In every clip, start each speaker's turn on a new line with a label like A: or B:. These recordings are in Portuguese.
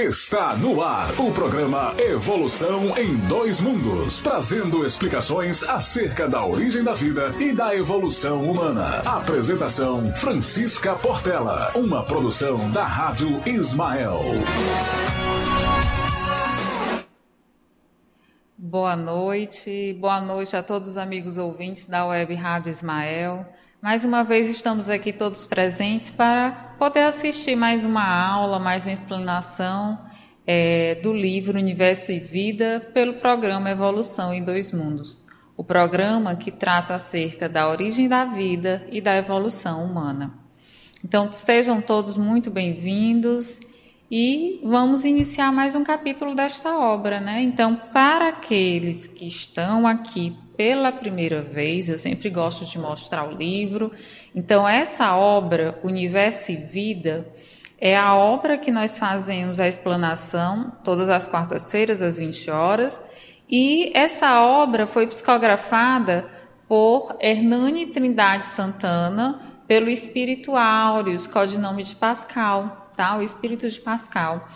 A: Está no ar o programa Evolução em Dois Mundos, trazendo explicações acerca da origem da vida e da evolução humana. Apresentação Francisca Portela, uma produção da Rádio Ismael.
B: Boa noite, boa noite a todos os amigos ouvintes da Web Rádio Ismael. Mais uma vez estamos aqui todos presentes para poder assistir mais uma aula, mais uma explanação é, do livro Universo e Vida pelo programa Evolução em Dois Mundos. O programa que trata acerca da origem da vida e da evolução humana. Então sejam todos muito bem-vindos e vamos iniciar mais um capítulo desta obra, né? Então, para aqueles que estão aqui pela primeira vez, eu sempre gosto de mostrar o livro. Então, essa obra, Universo e Vida, é a obra que nós fazemos a explanação todas as quartas-feiras, às 20 horas. E essa obra foi psicografada por Hernani Trindade Santana, pelo Espírito Áureos, codinome de Pascal, tá? O Espírito de Pascal.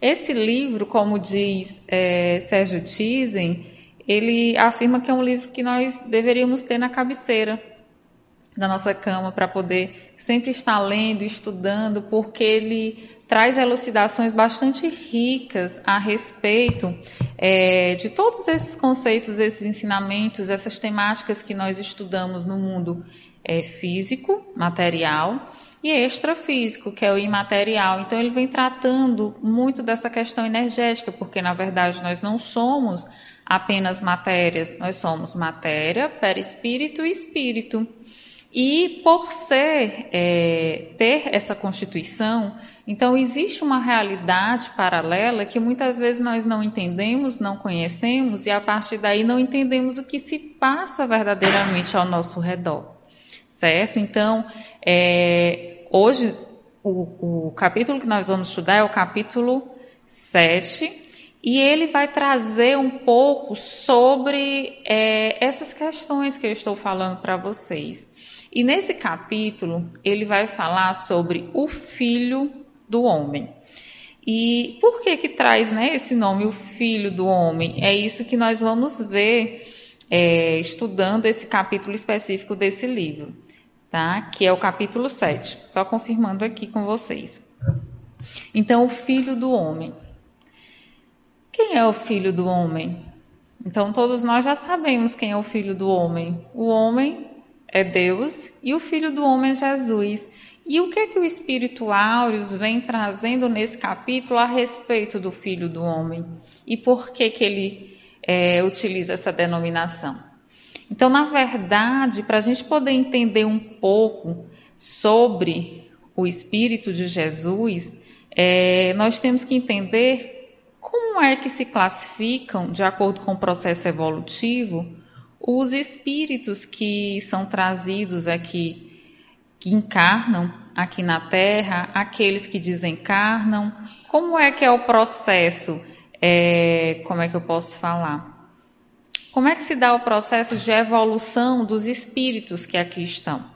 B: Esse livro, como diz é, Sérgio Tizen, ele afirma que é um livro que nós deveríamos ter na cabeceira da nossa cama para poder sempre estar lendo, estudando, porque ele traz elucidações bastante ricas a respeito é, de todos esses conceitos, esses ensinamentos, essas temáticas que nós estudamos no mundo é, físico, material, e extrafísico, que é o imaterial. Então, ele vem tratando muito dessa questão energética, porque na verdade nós não somos apenas matérias, nós somos matéria, perispírito e espírito. E por ser, é, ter essa constituição, então existe uma realidade paralela que muitas vezes nós não entendemos, não conhecemos, e a partir daí não entendemos o que se passa verdadeiramente ao nosso redor. Certo? Então, é, hoje, o, o capítulo que nós vamos estudar é o capítulo 7, e ele vai trazer um pouco sobre é, essas questões que eu estou falando para vocês. E nesse capítulo, ele vai falar sobre o filho do homem. E por que que traz né, esse nome, o filho do homem? É isso que nós vamos ver é, estudando esse capítulo específico desse livro, tá? Que é o capítulo 7. Só confirmando aqui com vocês. Então, o filho do homem. Quem é o filho do homem? Então, todos nós já sabemos quem é o filho do homem. O homem é Deus e o filho do homem é Jesus. E o que é que o Espírito Áureos vem trazendo nesse capítulo a respeito do filho do homem? E por que, que ele é, utiliza essa denominação? Então, na verdade, para a gente poder entender um pouco sobre o Espírito de Jesus, é, nós temos que entender como é que se classificam, de acordo com o processo evolutivo, os espíritos que são trazidos aqui, que encarnam aqui na Terra, aqueles que desencarnam? Como é que é o processo? É, como é que eu posso falar? Como é que se dá o processo de evolução dos espíritos que aqui estão?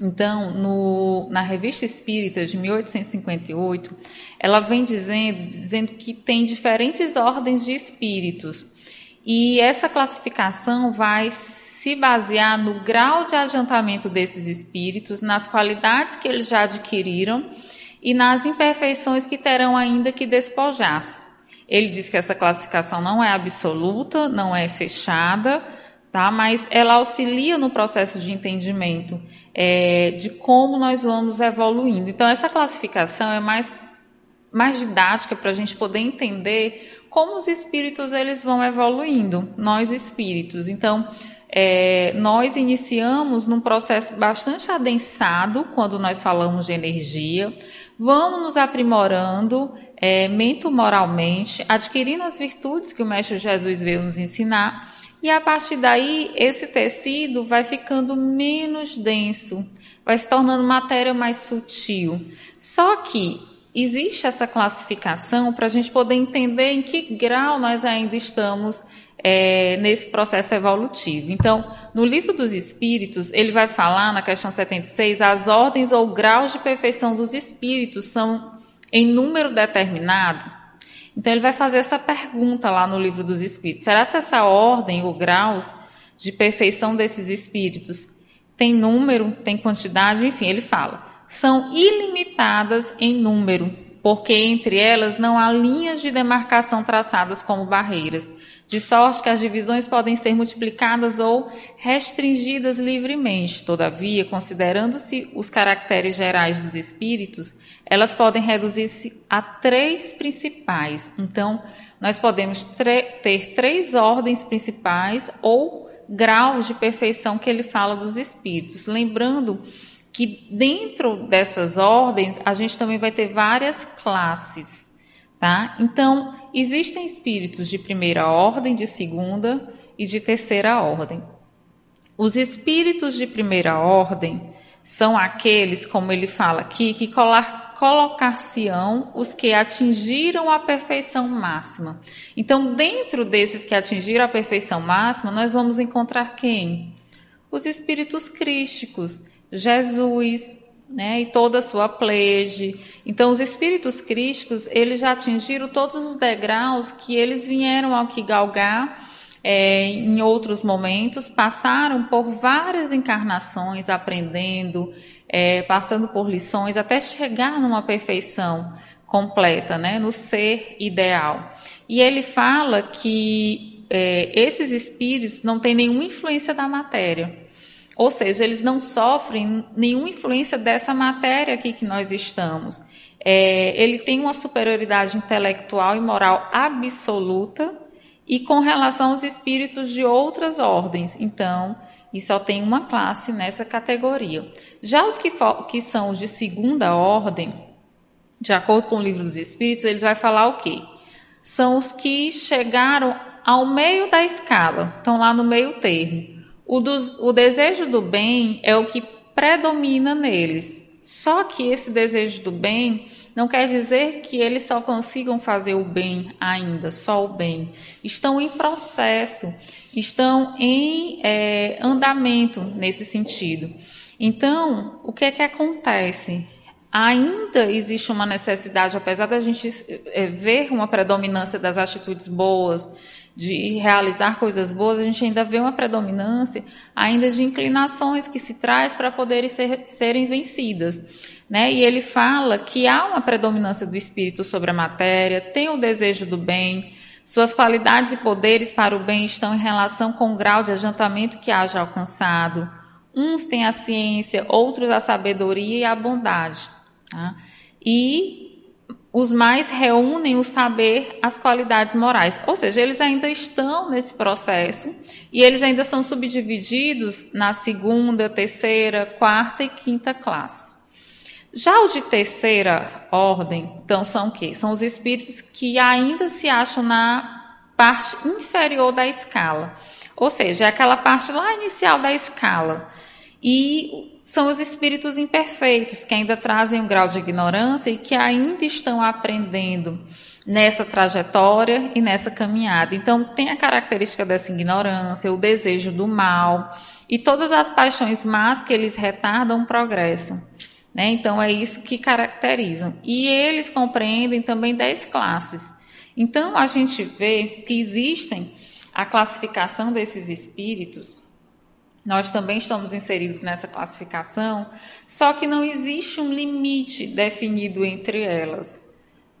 B: Então, no, na Revista Espírita de 1858, ela vem dizendo, dizendo que tem diferentes ordens de espíritos. E essa classificação vai se basear no grau de adiantamento desses espíritos, nas qualidades que eles já adquiriram e nas imperfeições que terão ainda que despojar-se. Ele diz que essa classificação não é absoluta, não é fechada, tá? Mas ela auxilia no processo de entendimento é, de como nós vamos evoluindo. Então essa classificação é mais mais didática para a gente poder entender como os espíritos eles vão evoluindo, nós espíritos. Então é, nós iniciamos num processo bastante adensado quando nós falamos de energia, vamos nos aprimorando é, mento-moralmente, adquirindo as virtudes que o Mestre Jesus veio nos ensinar e a partir daí, esse tecido vai ficando menos denso, vai se tornando matéria mais sutil. Só que existe essa classificação para a gente poder entender em que grau nós ainda estamos é, nesse processo evolutivo. Então, no livro dos Espíritos, ele vai falar, na questão 76, as ordens ou graus de perfeição dos espíritos são em número determinado? Então ele vai fazer essa pergunta lá no livro dos Espíritos. Será que essa ordem ou graus de perfeição desses espíritos tem número, tem quantidade? Enfim, ele fala. São ilimitadas em número, porque entre elas não há linhas de demarcação traçadas como barreiras de sorte que as divisões podem ser multiplicadas ou restringidas livremente. Todavia, considerando-se os caracteres gerais dos espíritos, elas podem reduzir-se a três principais. Então, nós podemos ter três ordens principais ou graus de perfeição que ele fala dos espíritos. Lembrando que dentro dessas ordens, a gente também vai ter várias classes. Tá? Então, existem espíritos de primeira ordem, de segunda e de terceira ordem. Os espíritos de primeira ordem são aqueles, como ele fala aqui, que colocar-se-ão os que atingiram a perfeição máxima. Então, dentro desses que atingiram a perfeição máxima, nós vamos encontrar quem? Os espíritos crísticos, Jesus, né, e toda a sua plege. Então, os espíritos crísticos, eles já atingiram todos os degraus que eles vieram ao que galgar é, em outros momentos, passaram por várias encarnações, aprendendo, é, passando por lições, até chegar numa perfeição completa, né, no ser ideal. E ele fala que é, esses espíritos não têm nenhuma influência da matéria. Ou seja, eles não sofrem nenhuma influência dessa matéria aqui que nós estamos. É, ele tem uma superioridade intelectual e moral absoluta e com relação aos espíritos de outras ordens. Então, e só tem uma classe nessa categoria. Já os que, que são os de segunda ordem, de acordo com o livro dos Espíritos, ele vai falar o quê? São os que chegaram ao meio da escala, estão lá no meio termo. O, o desejo do bem é o que predomina neles. Só que esse desejo do bem não quer dizer que eles só consigam fazer o bem ainda, só o bem. Estão em processo, estão em é, andamento nesse sentido. Então, o que é que acontece? Ainda existe uma necessidade, apesar da gente é, ver uma predominância das atitudes boas, de realizar coisas boas, a gente ainda vê uma predominância ainda de inclinações que se traz para poderem ser, serem vencidas. Né? E ele fala que há uma predominância do espírito sobre a matéria, tem o desejo do bem, suas qualidades e poderes para o bem estão em relação com o grau de adiantamento que haja alcançado. Uns têm a ciência, outros a sabedoria e a bondade. Tá? E os mais reúnem o saber, as qualidades morais. Ou seja, eles ainda estão nesse processo e eles ainda são subdivididos na segunda, terceira, quarta e quinta classe. Já os de terceira ordem, então são o quê? São os espíritos que ainda se acham na parte inferior da escala. Ou seja, é aquela parte lá inicial da escala. E são os espíritos imperfeitos, que ainda trazem um grau de ignorância e que ainda estão aprendendo nessa trajetória e nessa caminhada. Então, tem a característica dessa ignorância, o desejo do mal e todas as paixões más que eles retardam o progresso. Né? Então, é isso que caracterizam. E eles compreendem também dez classes. Então, a gente vê que existem a classificação desses espíritos nós também estamos inseridos nessa classificação, só que não existe um limite definido entre elas.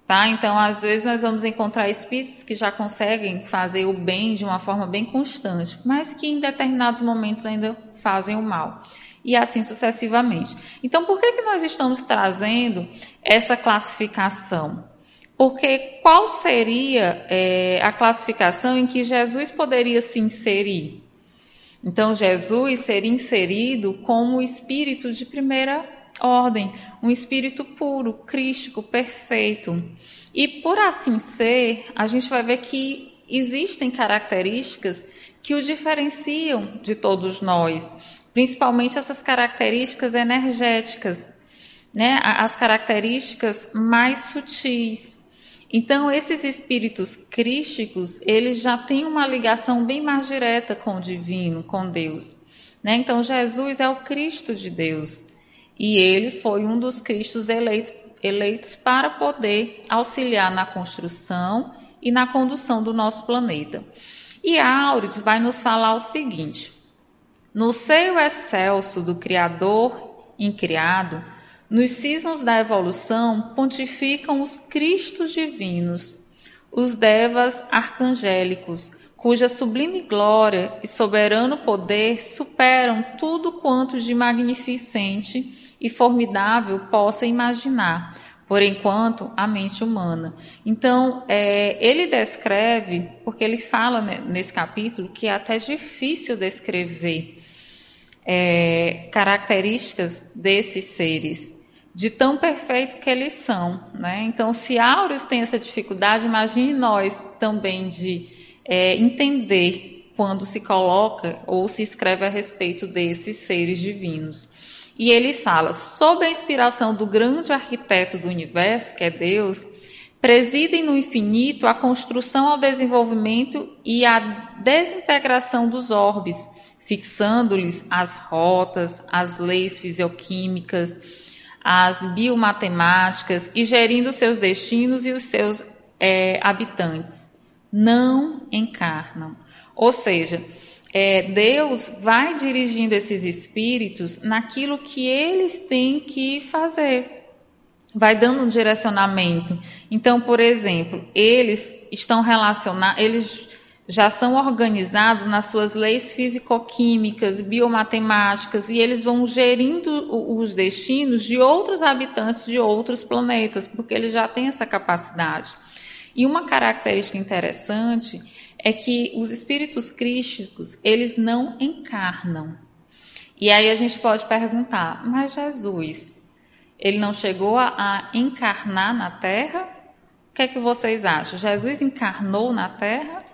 B: Tá? Então, às vezes, nós vamos encontrar espíritos que já conseguem fazer o bem de uma forma bem constante, mas que em determinados momentos ainda fazem o mal. E assim sucessivamente. Então, por que, que nós estamos trazendo essa classificação? Porque qual seria é, a classificação em que Jesus poderia se inserir? Então, Jesus seria inserido como o espírito de primeira ordem, um espírito puro, crístico, perfeito. E por assim ser, a gente vai ver que existem características que o diferenciam de todos nós, principalmente essas características energéticas, né? As características mais sutis. Então, esses espíritos crísticos, eles já têm uma ligação bem mais direta com o divino, com Deus. Né? Então, Jesus é o Cristo de Deus. E ele foi um dos Cristos eleitos para poder auxiliar na construção e na condução do nosso planeta. E Áureos vai nos falar o seguinte: no seio excelso do Criador incriado, nos cismos da evolução pontificam os Cristos divinos, os Devas arcangélicos, cuja sublime glória e soberano poder superam tudo quanto de magnificente e formidável possa imaginar, por enquanto, a mente humana. Então, é, ele descreve, porque ele fala nesse capítulo que é até difícil descrever é, características desses seres, de tão perfeito que eles são. Né? Então, se Áureos tem essa dificuldade, imagine nós também de é, entender quando se coloca ou se escreve a respeito desses seres divinos. E ele fala: sob a inspiração do grande arquiteto do universo, que é Deus, presidem no infinito a construção ao desenvolvimento e a desintegração dos orbes, fixando-lhes as rotas, as leis fisioquímicas, as biomatemáticas e gerindo seus destinos e os seus é, habitantes. Não encarnam. Ou seja, é, Deus vai dirigindo esses espíritos naquilo que eles têm que fazer. Vai dando um direcionamento. Então, por exemplo, eles estão relacionados, eles já são organizados nas suas leis físico-químicas, biomatemáticas, e eles vão gerindo os destinos de outros habitantes de outros planetas, porque eles já têm essa capacidade. E uma característica interessante é que os espíritos crísticos, eles não encarnam. E aí a gente pode perguntar, mas Jesus, ele não chegou a, encarnar na Terra? O que é que vocês acham? Jesus encarnou na Terra?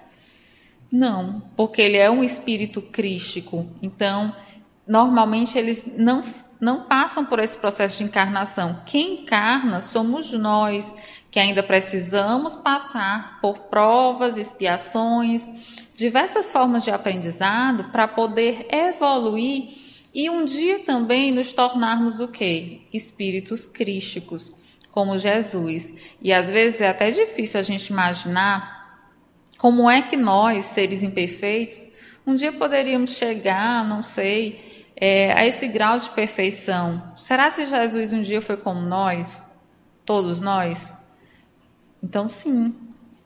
B: Não, porque ele é um espírito crístico. Então, normalmente eles não não passam por esse processo de encarnação. Quem encarna somos nós, que ainda precisamos passar por provas, expiações, diversas formas de aprendizado para poder evoluir e um dia também nos tornarmos o quê? Espíritos crísticos, como Jesus. E às vezes é até difícil a gente imaginar como é que nós, seres imperfeitos, um dia poderíamos chegar, não sei, é, a esse grau de perfeição. Será se Jesus um dia foi como nós? Todos nós? Então, sim.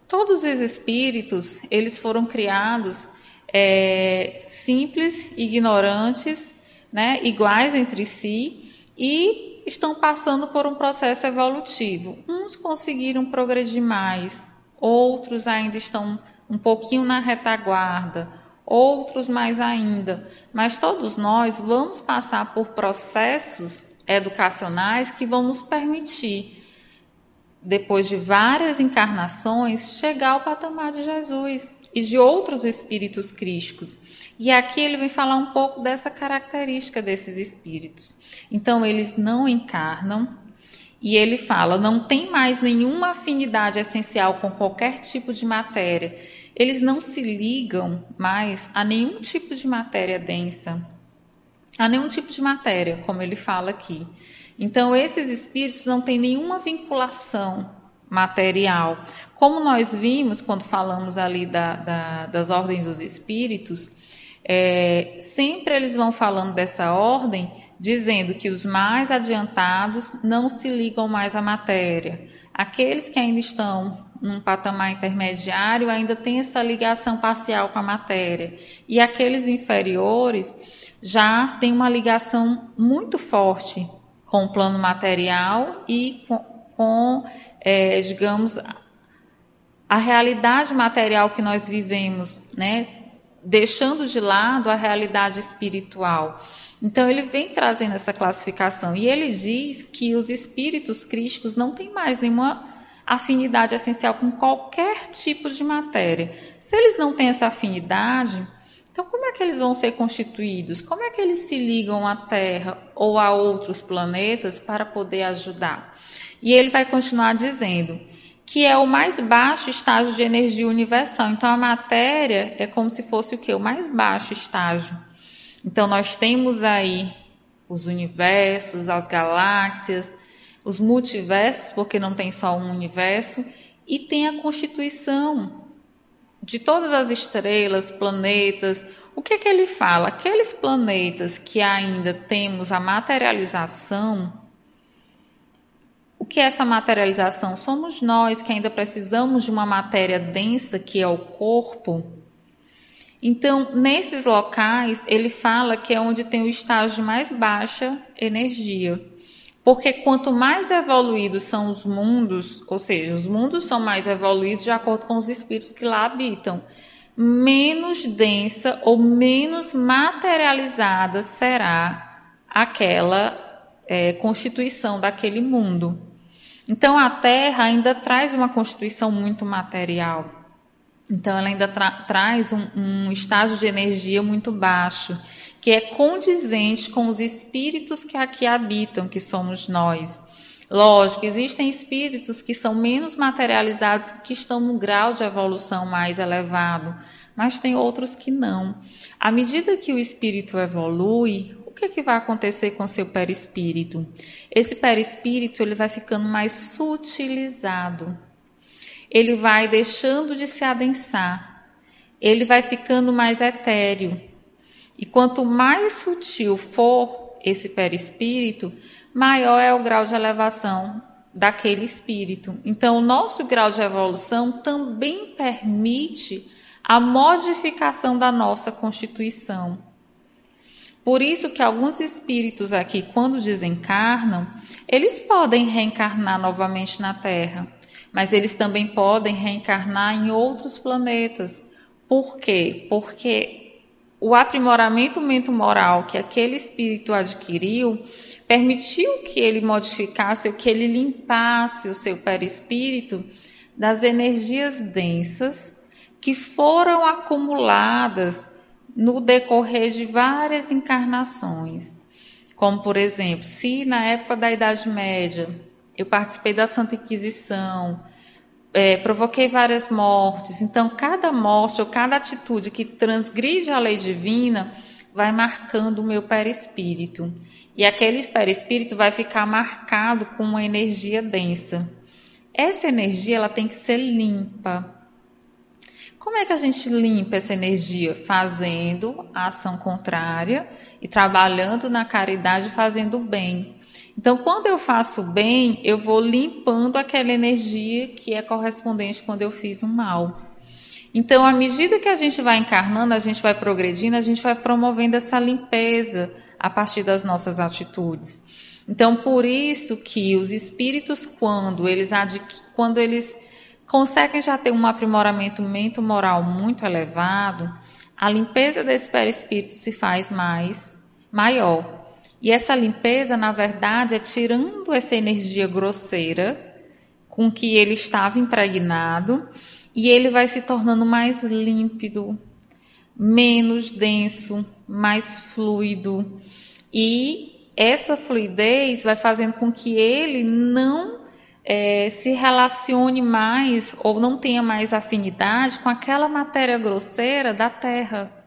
B: Todos os espíritos, eles foram criados é, simples, ignorantes, né, iguais entre si e estão passando por um processo evolutivo. Uns conseguiram progredir mais, outros ainda estão um pouquinho na retaguarda, outros mais ainda. Mas todos nós vamos passar por processos educacionais que vão nos permitir, depois de várias encarnações, chegar ao patamar de Jesus e de outros espíritos crísticos. E aqui ele vem falar um pouco dessa característica desses espíritos. Então, eles não encarnam, e ele fala, não tem mais nenhuma afinidade essencial com qualquer tipo de matéria eles não se ligam mais a nenhum tipo de matéria densa, a nenhum tipo de matéria, como ele fala aqui. Então, esses espíritos não têm nenhuma vinculação material. Como nós vimos quando falamos ali da, da, das ordens dos espíritos, é, sempre eles vão falando dessa ordem, dizendo que os mais adiantados não se ligam mais à matéria. Aqueles que ainda estão num patamar intermediário ainda tem essa ligação parcial com a matéria. E aqueles inferiores já têm uma ligação muito forte com o plano material e com, com é, digamos, a realidade material que nós vivemos, né? deixando de lado a realidade espiritual. Então ele vem trazendo essa classificação e ele diz que os espíritos crísticos não têm mais nenhuma afinidade essencial com qualquer tipo de matéria. Se eles não têm essa afinidade, então como é que eles vão ser constituídos? Como é que eles se ligam à Terra ou a outros planetas para poder ajudar? E ele vai continuar dizendo que é o mais baixo estágio de energia universal. Então a matéria é como se fosse o que? O mais baixo estágio. Então nós temos aí os universos, as galáxias, os multiversos, porque não tem só um universo, e tem a constituição de todas as estrelas, planetas. O que é que ele fala? Aqueles planetas que ainda temos a materialização, o que é essa materialização? Somos nós que ainda precisamos de uma matéria densa, que é o corpo. Então, nesses locais, ele fala que é onde tem o estágio de mais baixa energia. Porque quanto mais evoluídos são os mundos, ou seja, os mundos são mais evoluídos de acordo com os espíritos que lá habitam, menos densa ou menos materializada será aquela é, constituição daquele mundo. Então a Terra ainda traz uma constituição muito material. Então ela ainda tra traz um, um estágio de energia muito baixo que é condizente com os espíritos que aqui habitam, que somos nós. Lógico, existem espíritos que são menos materializados, que estão no grau de evolução mais elevado, mas tem outros que não. À medida que o espírito evolui, o que, é que vai acontecer com seu perispírito? Esse perispírito ele vai ficando mais sutilizado. Ele vai deixando de se adensar. Ele vai ficando mais etéreo. E quanto mais sutil for esse perispírito, maior é o grau de elevação daquele espírito. Então, o nosso grau de evolução também permite a modificação da nossa constituição. Por isso que alguns espíritos aqui, quando desencarnam, eles podem reencarnar novamente na Terra, mas eles também podem reencarnar em outros planetas. Por quê? Porque o aprimoramento mental-moral que aquele espírito adquiriu permitiu que ele modificasse ou que ele limpasse o seu perispírito das energias densas que foram acumuladas no decorrer de várias encarnações. Como, por exemplo, se na época da Idade Média eu participei da Santa Inquisição, é, provoquei várias mortes. Então, cada morte ou cada atitude que transgride a lei divina vai marcando o meu perispírito. E aquele perispírito vai ficar marcado com uma energia densa. Essa energia ela tem que ser limpa. Como é que a gente limpa essa energia? Fazendo a ação contrária e trabalhando na caridade, fazendo o bem. Então, quando eu faço bem, eu vou limpando aquela energia que é correspondente quando eu fiz um mal. Então, à medida que a gente vai encarnando, a gente vai progredindo, a gente vai promovendo essa limpeza a partir das nossas atitudes. Então, por isso que os espíritos, quando eles, quando eles conseguem já ter um aprimoramento mental-moral muito elevado, a limpeza desse perispírito se faz mais maior. E essa limpeza, na verdade, é tirando essa energia grosseira com que ele estava impregnado e ele vai se tornando mais límpido, menos denso, mais fluido. E essa fluidez vai fazendo com que ele não é, se relacione mais ou não tenha mais afinidade com aquela matéria grosseira da terra.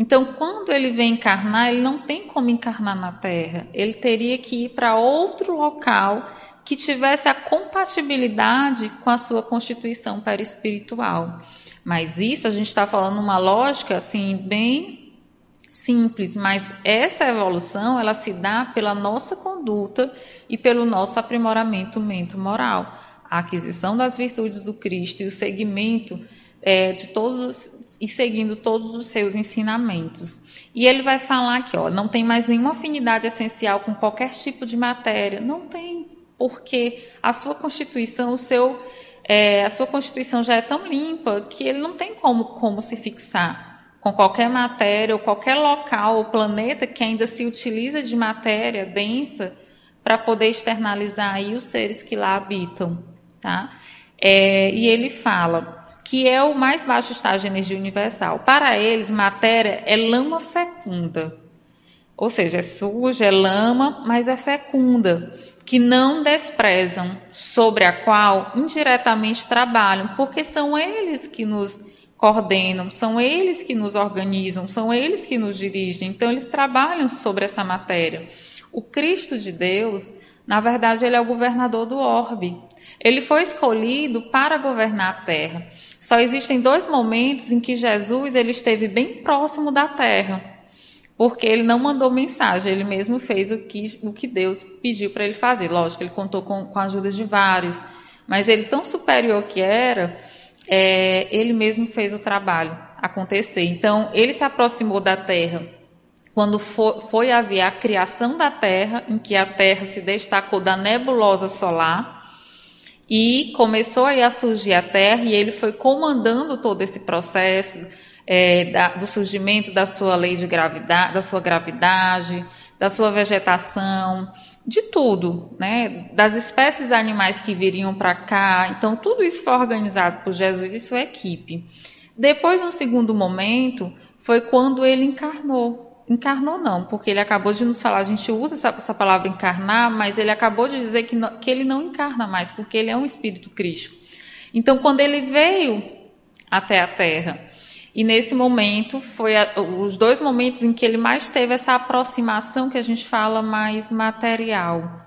B: Então, quando ele vem encarnar, ele não tem como encarnar na Terra. Ele teria que ir para outro local que tivesse a compatibilidade com a sua constituição perispiritual. Mas isso a gente está falando uma lógica assim bem simples, mas essa evolução ela se dá pela nossa conduta e pelo nosso aprimoramento mental-moral. A aquisição das virtudes do Cristo e o segmento é, de todos e seguindo todos os seus ensinamentos. E ele vai falar que ó, não tem mais nenhuma afinidade essencial com qualquer tipo de matéria. Não tem, porque a sua constituição, o seu, é, a sua constituição já é tão limpa que ele não tem como, como se fixar com qualquer matéria ou qualquer local ou planeta que ainda se utiliza de matéria densa para poder externalizar aí os seres que lá habitam, tá? É, e ele fala que é o mais baixo estágio de energia universal. Para eles, matéria é lama fecunda. Ou seja, é suja, é lama, mas é fecunda, que não desprezam, sobre a qual indiretamente trabalham, porque são eles que nos coordenam, são eles que nos organizam, são eles que nos dirigem. Então, eles trabalham sobre essa matéria. O Cristo de Deus Na verdade, ele é o governador do orbe. Ele foi escolhido para governar a terra. Só existem dois momentos em que Jesus ele esteve bem próximo da terra, porque ele não mandou mensagem, ele mesmo fez o que, o que Deus pediu para ele fazer. Lógico, ele contou com, com a ajuda de vários, mas ele tão superior que era, é, ele mesmo fez o trabalho acontecer. Então, ele se aproximou da terra quando for, foi haver a criação da terra, em que a terra se destacou da nebulosa solar e começou aí a surgir a Terra e ele foi comandando todo esse processo é, da, do surgimento da sua lei de gravidade, da sua gravidade, da sua vegetação, de tudo, né? Das espécies animais que viriam para cá. Então tudo isso foi organizado por Jesus e sua equipe. Depois, no segundo momento, foi quando ele encarnou encarnou não, porque ele acabou de nos falar, a gente usa essa, essa palavra encarnar, mas ele acabou de dizer que, que ele não encarna mais, porque ele é um espírito crístico. Então, quando ele veio até a Terra, e nesse momento foi a, os dois momentos em que ele mais teve essa aproximação que a gente fala mais material,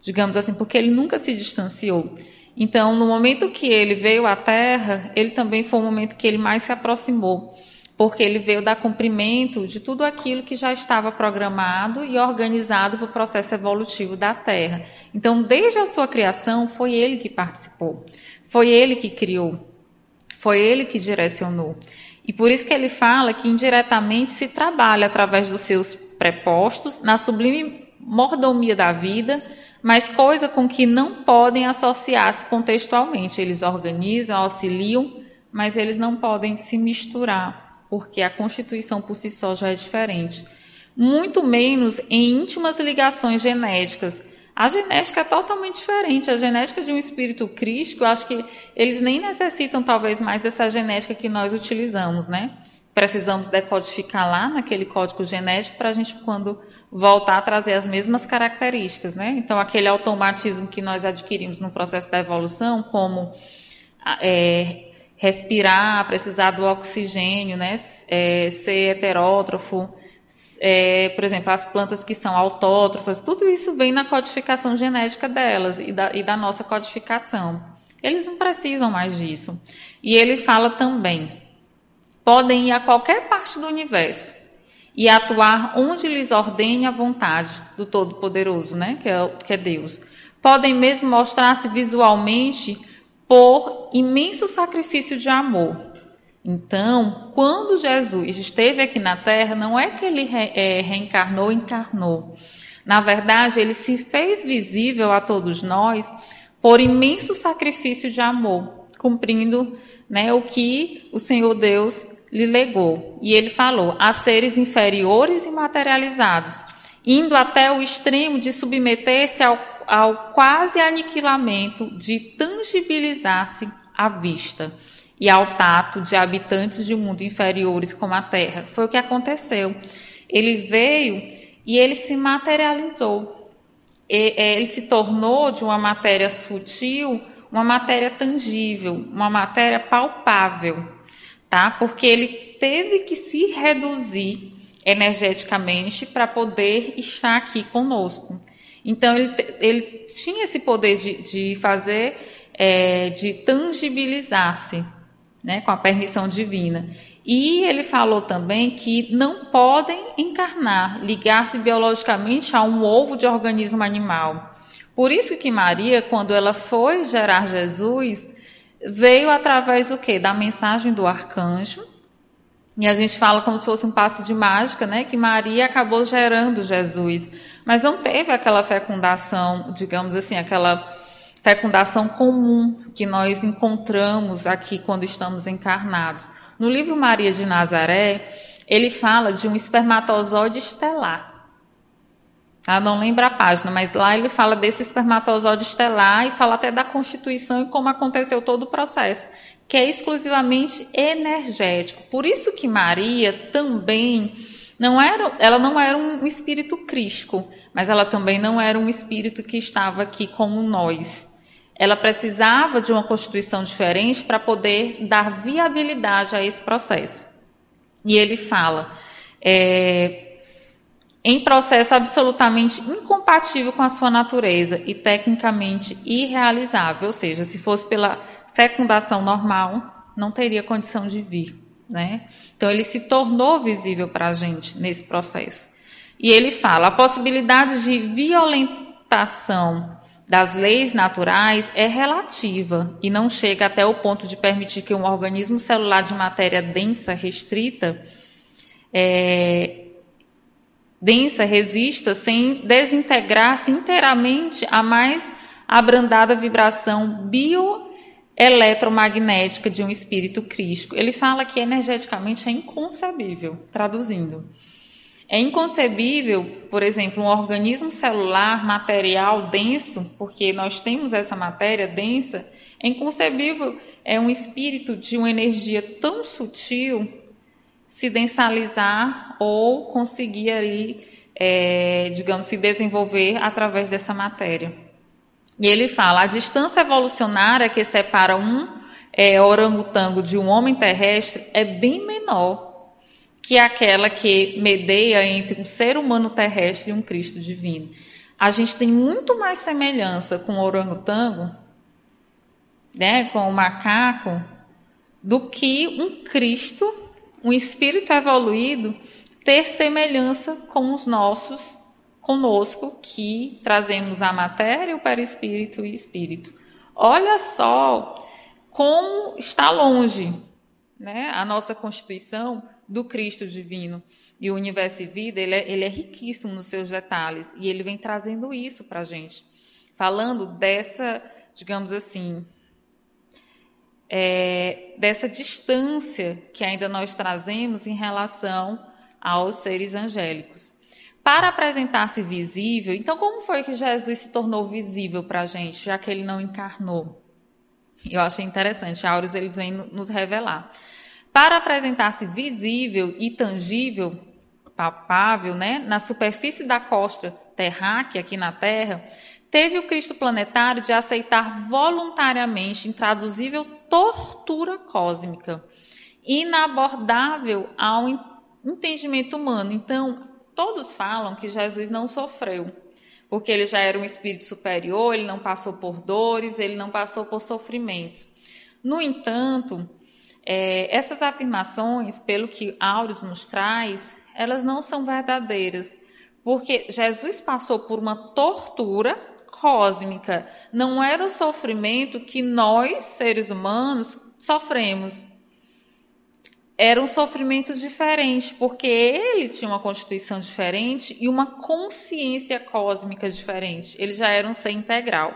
B: digamos assim, porque ele nunca se distanciou. Então, no momento que ele veio à Terra, ele também foi o momento que ele mais se aproximou porque ele veio dar cumprimento de tudo aquilo que já estava programado e organizado para o processo evolutivo da Terra. Então, desde a sua criação, foi ele que participou, foi ele que criou, foi ele que direcionou. E por isso que ele fala que indiretamente se trabalha através dos seus prepostos na sublime mordomia da vida, mas coisa com que não podem associar-se contextualmente. Eles organizam, auxiliam, mas eles não podem se misturar porque a constituição por si só já é diferente. Muito menos em íntimas ligações genéticas. A genética é totalmente diferente. A genética de um espírito crístico, eu acho que eles nem necessitam, talvez, mais dessa genética que nós utilizamos, né? Precisamos decodificar lá naquele código genético para a gente, quando voltar a trazer as mesmas características, né? Então, aquele automatismo que nós adquirimos no processo da evolução, como é, respirar, precisar do oxigênio, né? É, ser heterótrofo, é, por exemplo, as plantas que são autótrofas, tudo isso vem na codificação genética delas e da, e da nossa codificação. Eles não precisam mais disso. E ele fala também: podem ir a qualquer parte do universo e atuar onde lhes ordene a vontade do Todo-Poderoso, né? Que é, que é Deus. Podem mesmo mostrar-se visualmente por imenso sacrifício de amor. Então, quando Jesus esteve aqui na Terra, não é que ele re, é, reencarnou, encarnou. Na verdade, ele se fez visível a todos nós por imenso sacrifício de amor, cumprindo né, o que o Senhor Deus lhe legou. E ele falou a seres inferiores e materializados, indo até o extremo de submeter-se ao ao quase aniquilamento de tangibilizar-se à vista e ao tato de habitantes de um mundo inferiores como a Terra. Foi o que aconteceu. Ele veio e ele se materializou. É, ele se tornou de uma matéria sutil uma matéria tangível, uma matéria palpável, tá? Porque ele teve que se reduzir energeticamente para poder estar aqui conosco. Então, ele, ele tinha esse poder de, de fazer, é, de tangibilizar-se, né, com a permissão divina. E ele falou também que não podem encarnar, ligar-se biologicamente a um ovo de organismo animal. Por isso que Maria, quando ela foi gerar Jesus, veio através do quê? Da mensagem do arcanjo. E a gente fala como se fosse um passo de mágica, né? Que Maria acabou gerando Jesus mas não teve aquela fecundação, digamos assim, aquela fecundação comum que nós encontramos aqui quando estamos encarnados. No livro Maria de Nazaré, ele fala de um espermatozoide estelar. Ah, não lembro a página, mas lá ele fala desse espermatozoide estelar e fala até da constituição e como aconteceu todo o processo, que é exclusivamente energético. Por isso que Maria também não era, ela não era um espírito crístico, mas ela também não era um espírito que estava aqui como nós. Ela precisava de uma constituição diferente para poder dar viabilidade a esse processo. E ele fala: é, em processo absolutamente incompatível com a sua natureza e tecnicamente irrealizável. Ou seja, se fosse pela fecundação normal, não teria condição de vir. Né? Então, ele se tornou visível para a gente nesse processo. E ele fala: a possibilidade de violentação das leis naturais é relativa e não chega até o ponto de permitir que um organismo celular de matéria densa, restrita, é, densa, resista sem desintegrar-se inteiramente a mais abrandada vibração bioeletromagnética de um espírito crístico. Ele fala que energeticamente é inconcebível, traduzindo. É inconcebível, por exemplo, um organismo celular material denso, porque nós temos essa matéria densa, é inconcebível é um espírito de uma energia tão sutil se densalizar ou conseguir ali, é, digamos, se desenvolver através dessa matéria. E ele fala, a distância evolucionária que separa um é, orangotango de um homem terrestre é bem menor que aquela que medeia entre um ser humano terrestre e um Cristo divino. A gente tem muito mais semelhança com o orangotango, né, com o macaco, do que um Cristo, um espírito evoluído, ter semelhança com os nossos, conosco, que trazemos a matéria, o perispírito e espírito. Olha só como está longe né, a nossa constituição do Cristo divino. E o universo e vida, ele é, ele é riquíssimo nos seus detalhes. E ele vem trazendo isso para a gente. Falando dessa, digamos assim, é, dessa distância que ainda nós trazemos em relação aos seres angélicos. Para apresentar-se visível, então como foi que Jesus se tornou visível para a gente, já que ele não encarnou? Eu achei interessante, Auros eles vêm nos revelar. Para apresentar-se visível e tangível, palpável, né, na superfície da costa terráquea aqui na Terra, teve o Cristo planetário de aceitar voluntariamente intraduzível tortura cósmica, inabordável ao entendimento humano. Então, todos falam que Jesus não sofreu, porque ele já era um espírito superior, ele não passou por dores, ele não passou por sofrimentos. No entanto, é, essas afirmações, pelo que Áureos nos traz, elas não são verdadeiras, porque Jesus passou por uma tortura cósmica. Não era o sofrimento que nós, seres humanos, sofremos. Era um sofrimento diferente, porque ele tinha uma constituição diferente e uma consciência cósmica diferente. Ele já era um ser integral.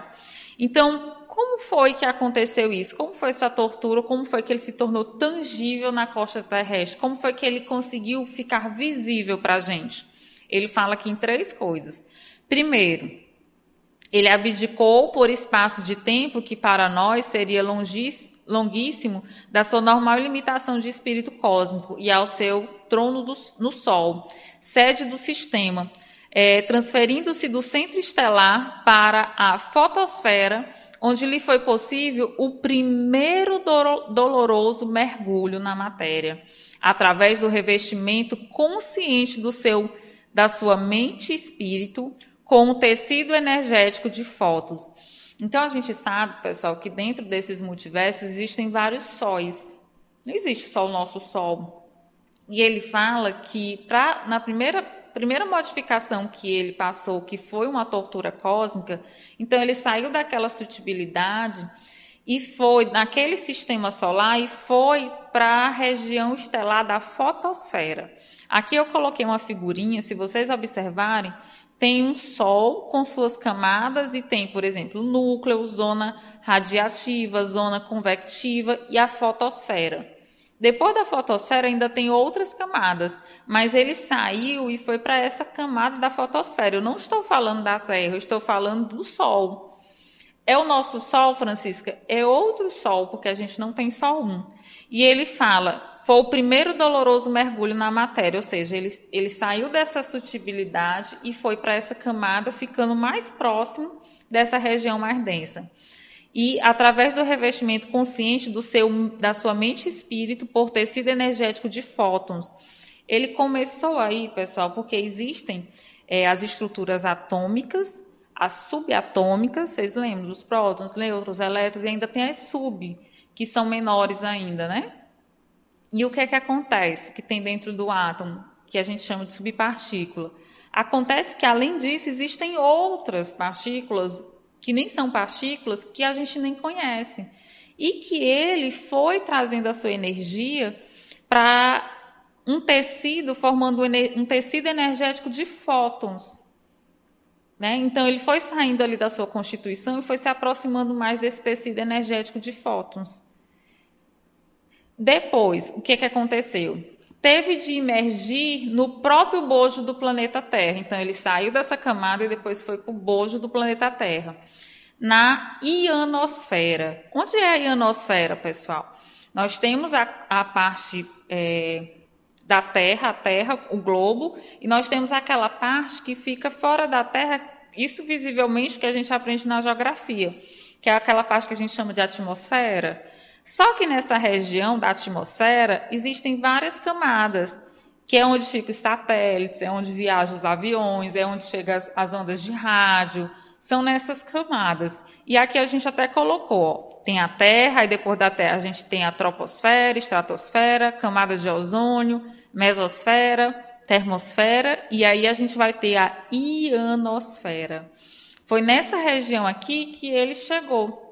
B: Então, como foi que aconteceu isso? Como foi essa tortura? Como foi que ele se tornou tangível na costa terrestre? Como foi que ele conseguiu ficar visível para a gente? Ele fala aqui em três coisas. Primeiro, ele abdicou por espaço de tempo que para nós seria longuíssimo da sua normal limitação de espírito cósmico e ao seu trono do, no Sol, sede do sistema, é, transferindo-se do centro estelar para a fotosfera onde lhe foi possível o primeiro doloroso mergulho na matéria, através do revestimento consciente do seu da sua mente e espírito com o tecido energético de fótons. Então a gente sabe, pessoal, que dentro desses multiversos existem vários sóis. Não existe só o nosso sol. E ele fala que pra, na primeira primeira modificação que ele passou, que foi uma tortura cósmica, então ele saiu daquela sutibilidade e foi naquele sistema solar e foi para a região estelar da fotosfera. Aqui eu coloquei uma figurinha, se vocês observarem, tem um Sol com suas camadas e tem, por exemplo, núcleo, zona radiativa, zona convectiva e a fotosfera. Depois da fotosfera ainda tem outras camadas, mas ele saiu e foi para essa camada da fotosfera. Eu não estou falando da Terra, eu estou falando do Sol. É o nosso Sol, Francisca? É outro Sol, porque a gente não tem só um. E ele fala, foi o primeiro doloroso mergulho na matéria, ou seja, ele, ele saiu dessa sutibilidade e foi para essa camada, ficando mais próximo dessa região mais densa e através do revestimento consciente do seu, da sua mente e espírito por tecido energético de fótons, Ele começou aí, pessoal, porque existem é, as estruturas atômicas, as subatômicas, vocês lembram dos prótons, nêutrons, elétrons, e ainda tem as sub, que são menores ainda, né? E o que é que acontece que tem dentro do átomo, que a gente chama de subpartícula? Acontece que, além disso, existem outras partículas que nem são partículas que a gente nem conhece. E que ele foi trazendo a sua energia para um tecido, formando um tecido energético de fótons. Né? Então, ele foi saindo ali da sua constituição e foi se aproximando mais desse tecido energético de fótons. Depois, o que, que aconteceu? Teve de emergir no próprio bojo do planeta Terra. Então, ele saiu dessa camada e depois foi para o bojo do planeta Terra. Na ionosfera. Onde é a ionosfera, pessoal? Nós temos a, a parte é, da Terra, a Terra, o globo, e nós temos aquela parte que fica fora da Terra, isso visivelmente que a gente aprende na geografia, que é aquela parte que a gente chama de atmosfera. Só que nessa região da atmosfera existem várias camadas, que é onde ficam os satélites, é onde viajam os aviões, é onde chegam as, as ondas de rádio, são nessas camadas. E aqui a gente até colocou, ó, tem a Terra, e depois da Terra a gente tem a troposfera, estratosfera, camada de ozônio, mesosfera, termosfera, e aí a gente vai ter a ionosfera. Foi nessa região aqui que ele chegou.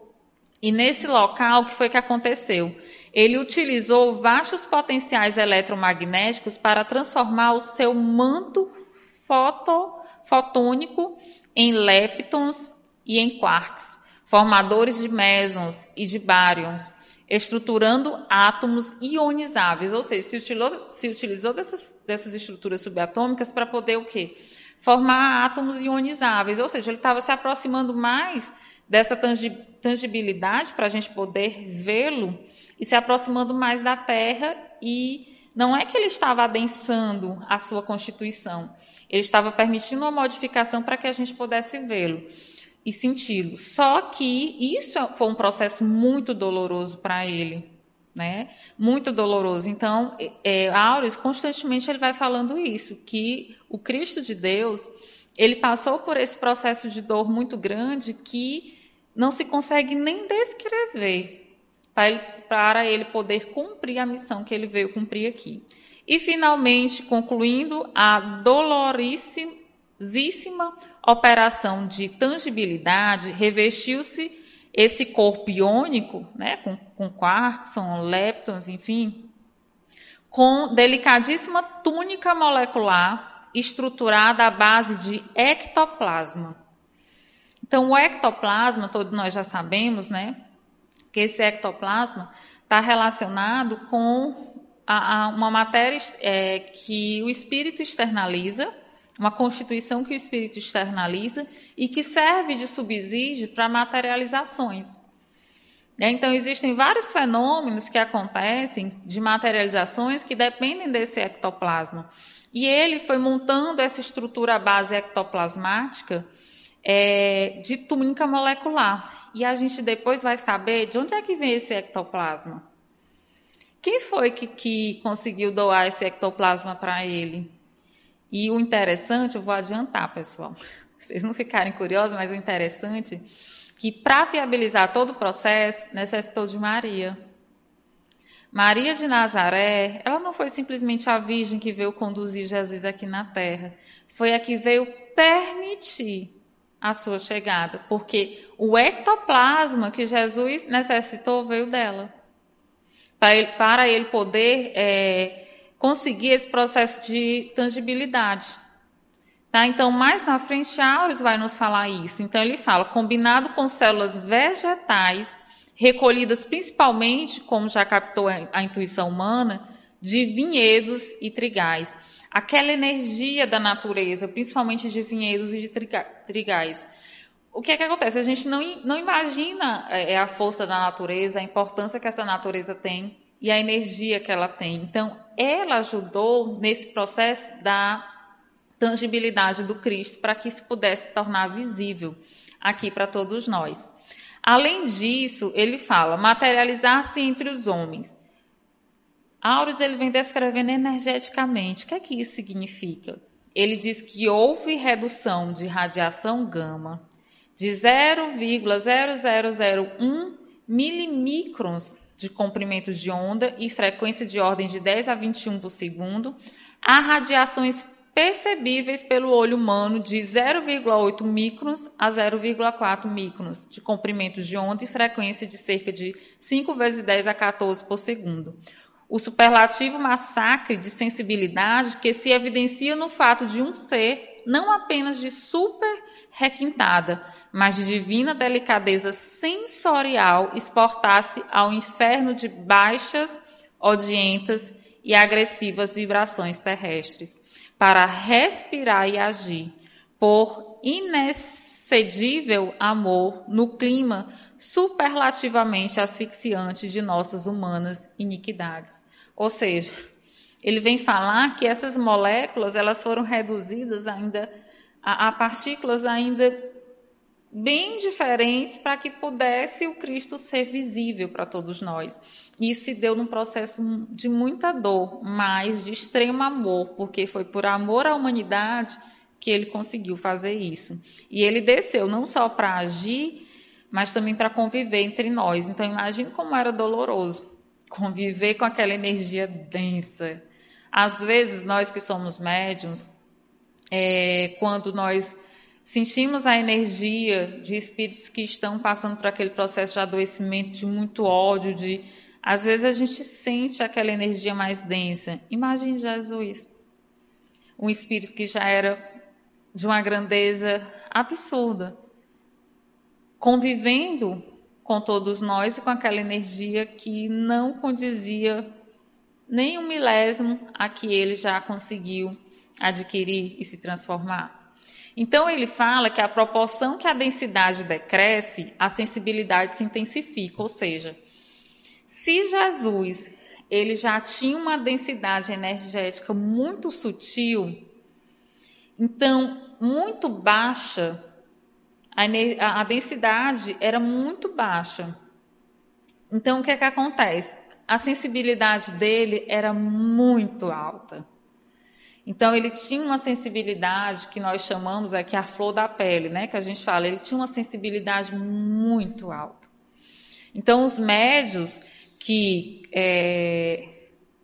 B: E nesse local, o que foi que aconteceu? Ele utilizou vastos potenciais eletromagnéticos para transformar o seu manto foto, fotônico em leptons e em quarks, formadores de mesons e de baryons, estruturando átomos ionizáveis, ou seja, se utilizou, se utilizou dessas, dessas estruturas subatômicas para poder o quê? Formar átomos ionizáveis, ou seja, ele estava se aproximando mais dessa tangibilidade para a gente poder vê-lo e se aproximando mais da Terra e não é que ele estava adensando a sua constituição, ele estava permitindo uma modificação para que a gente pudesse vê-lo e senti-lo. Só que isso foi um processo muito doloroso para ele, né? Muito doloroso. Então, é, Aureus constantemente ele vai falando isso, que o Cristo de Deus ele passou por esse processo de dor muito grande que não se consegue nem descrever para ele, poder cumprir a missão que ele veio cumprir aqui. E, finalmente, concluindo a doloríssima operação de tangibilidade, revestiu-se esse corpo iônico, né, com, com quarks, leptons, enfim, com delicadíssima túnica molecular estruturada à base de ectoplasma. Então, o ectoplasma, todos nós já sabemos, né? Que esse ectoplasma está relacionado com a, a uma matéria é, que o espírito externaliza, uma constituição que o espírito externaliza e que serve de subsídio para materializações. É, então, existem vários fenômenos que acontecem de materializações que dependem desse ectoplasma. E ele foi montando essa estrutura base ectoplasmática é, de túnica molecular. E a gente depois vai saber de onde é que vem esse ectoplasma. Quem foi que, que conseguiu doar esse ectoplasma para ele? E o interessante, eu vou adiantar, pessoal, vocês não ficarem curiosos, mas o interessante que para viabilizar todo o processo necessitou de Maria. Maria de Nazaré, ela não foi simplesmente a virgem que veio conduzir Jesus aqui na terra, foi a que veio permitir a sua chegada, porque o ectoplasma que Jesus necessitou veio dela. Para ele, para ele poder é, conseguir esse processo de tangibilidade. Tá? Então, mais na frente, Aureus vai nos falar isso. Então, ele fala, combinado com células vegetais, recolhidas principalmente, como já captou a intuição humana, de vinhedos e trigais aquela energia da natureza, principalmente de vinhedos e de trigais. O que é que acontece? A gente não, não imagina é, é, a força da natureza, a importância que essa natureza tem e a energia que ela tem. Então, ela ajudou nesse processo da tangibilidade do Cristo para que isso pudesse tornar visível aqui para todos nós. Além disso, ele fala materializar-se entre os homens. Áureos ele vem descrevendo energeticamente. O que é que isso significa? Ele diz que houve redução de radiação gama de 0,0001 milimicrons de comprimentos de onda e frequência de ordem de 10 a 21 por segundo, a radiações percebíveis pelo olho humano de 0,8 microns a 0,4 microns de comprimentos de onda e frequência de cerca de 5 vezes 10 a 14 por segundo. O superlativo massacre de sensibilidade que se evidencia no fato de um ser não apenas de super requintada, mas de divina delicadeza sensorial exportar-se ao inferno de baixas, odientas e agressivas vibrações terrestres para respirar e agir por inexcedível amor no clima superlativamente asfixiante de nossas humanas iniquidades. Ou seja, ele vem falar que essas moléculas elas foram reduzidas ainda a, a partículas ainda bem diferentes para que pudesse o Cristo ser visível para todos nós. E isso se deu num processo de muita dor, mas de extremo amor, porque foi por amor à humanidade que ele conseguiu fazer isso. E ele desceu não só para agir, mas também para conviver entre nós. Então imagine como era doloroso conviver com aquela energia densa. Às vezes nós que somos médiums, é, quando nós sentimos a energia de espíritos que estão passando por aquele processo de adoecimento, de muito ódio, de às vezes a gente sente aquela energia mais densa. Imagine Jesus, um espírito que já era de uma grandeza absurda, convivendo com todos nós e com aquela energia que não condizia nem um milésimo a que ele já conseguiu adquirir e se transformar. Então ele fala que a proporção que a densidade decresce, a sensibilidade se intensifica, ou seja, se Jesus ele já tinha uma densidade energética muito sutil, então muito baixa, a, a densidade era muito baixa. Então o que é que acontece? A sensibilidade dele era muito alta. Então ele tinha uma sensibilidade que nós chamamos aqui a flor da pele, né? Que a gente fala, ele tinha uma sensibilidade muito alta. Então os médios que é,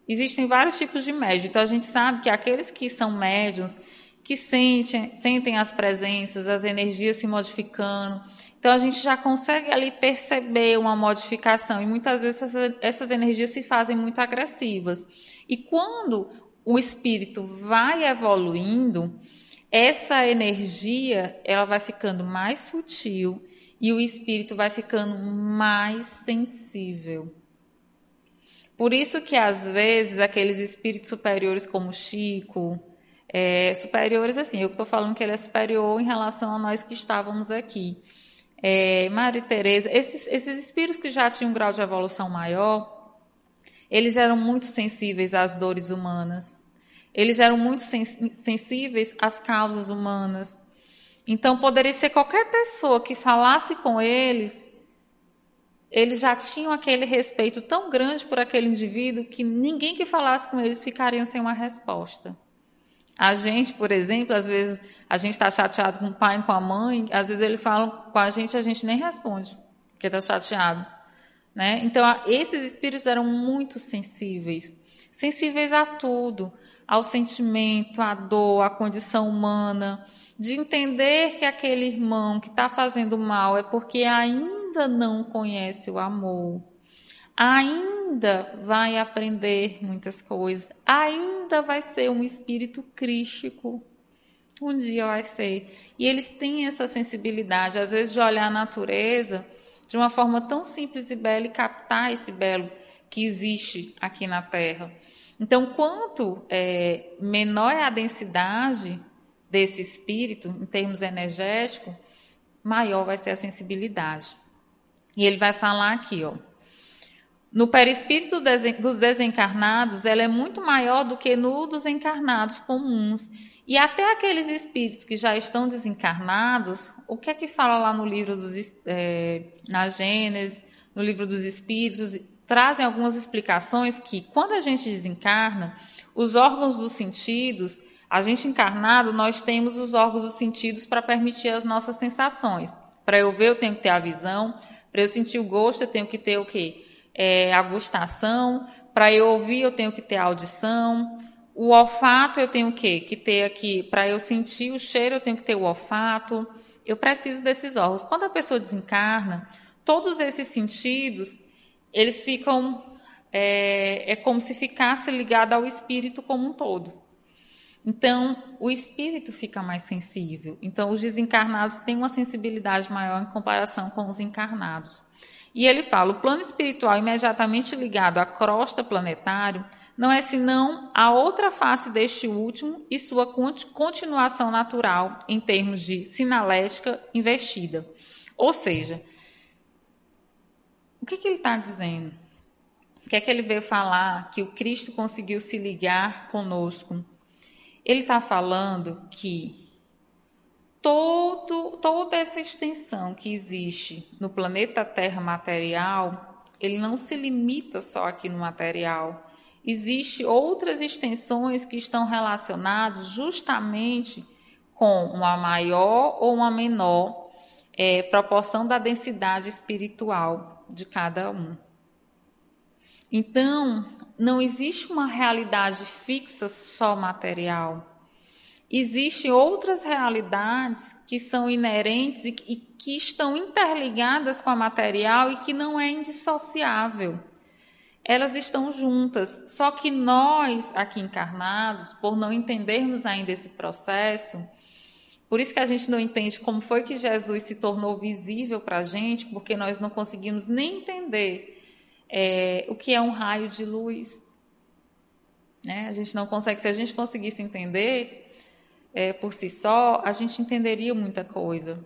B: existem vários tipos de médios. Então a gente sabe que aqueles que são médios que sentem, sentem as presenças, as energias se modificando. Então a gente já consegue ali perceber uma modificação e muitas vezes essas, essas energias se fazem muito agressivas. E quando o espírito vai evoluindo, essa energia ela vai ficando mais sutil e o espírito vai ficando mais sensível. Por isso que às vezes aqueles espíritos superiores como Chico, é, superiores assim, eu estou falando que ele é superior em relação a nós que estávamos aqui. É, Maria Teresa, esses, esses espíritos que já tinham um grau de evolução maior, eles eram muito sensíveis às dores humanas. Eles eram muito sensíveis às causas humanas. Então, poderia ser qualquer pessoa que falasse com eles, eles já tinham aquele respeito tão grande por aquele indivíduo que ninguém que falasse com eles ficariam sem uma resposta. A gente, por exemplo, às vezes a gente está chateado com o pai e com a mãe, às vezes eles falam com a gente e a gente nem responde, porque está chateado. Né? Então, esses espíritos eram muito sensíveis, sensíveis a tudo, ao sentimento, à dor, à condição humana, de entender que aquele irmão que está fazendo mal é porque ainda não conhece o amor, ainda vai aprender muitas coisas, ainda vai ser um espírito crístico. Um dia vai ser. E eles têm essa sensibilidade, às vezes, de olhar a natureza de uma forma tão simples e bela e captar esse belo que existe aqui na Terra. Então, quanto é, menor é a densidade desse espírito, em termos energéticos, maior vai ser a sensibilidade. E ele vai falar aqui, ó. No perispírito dos desencarnados, ela é muito maior do que no dos encarnados comuns. E até aqueles espíritos que já estão desencarnados, o que é que fala lá no livro dos, é, na Gênesis, no livro dos Espíritos, trazem algumas explicações que, quando a gente desencarna, os órgãos dos sentidos, a gente encarnado, nós temos os órgãos dos sentidos para permitir as nossas sensações. Para eu ver, eu tenho que ter a visão. Para eu sentir o gosto, eu tenho que ter o quê? É, a gustação. Para eu ouvir, eu tenho que ter audição. O olfato, eu tenho o quê? Que ter aqui. Para eu sentir o cheiro, eu tenho que ter o olfato. Eu preciso desses órgãos. Quando a pessoa desencarna, todos esses sentidos, eles ficam. É, é como se ficasse ligado ao espírito como um todo. Então, o espírito fica mais sensível. Então, os desencarnados têm uma sensibilidade maior em comparação com os encarnados. E ele fala: o plano espiritual imediatamente ligado à crosta planetário não é senão a outra face deste último e sua continuação natural em termos de sinalética invertida. Ou seja, o que, que ele está dizendo? O que é que ele veio falar que o Cristo conseguiu se ligar conosco? Ele está falando que todo, toda essa extensão que existe no planeta Terra material, ele não se limita só aqui no material. Existem outras extensões que estão relacionadas justamente com uma maior ou uma menor é, proporção da densidade espiritual de cada um. Então, não existe uma realidade fixa só material. Existem outras realidades que são inerentes e que estão interligadas com a material e que não é indissociável. Elas estão juntas, só que nós, aqui encarnados, por não entendermos ainda esse processo, por isso que a gente não entende como foi que Jesus se tornou visível para a gente, porque nós não conseguimos nem entender é, o que é um raio de luz. Né? A gente não consegue, se a gente conseguisse entender é, por si só, a gente entenderia muita coisa.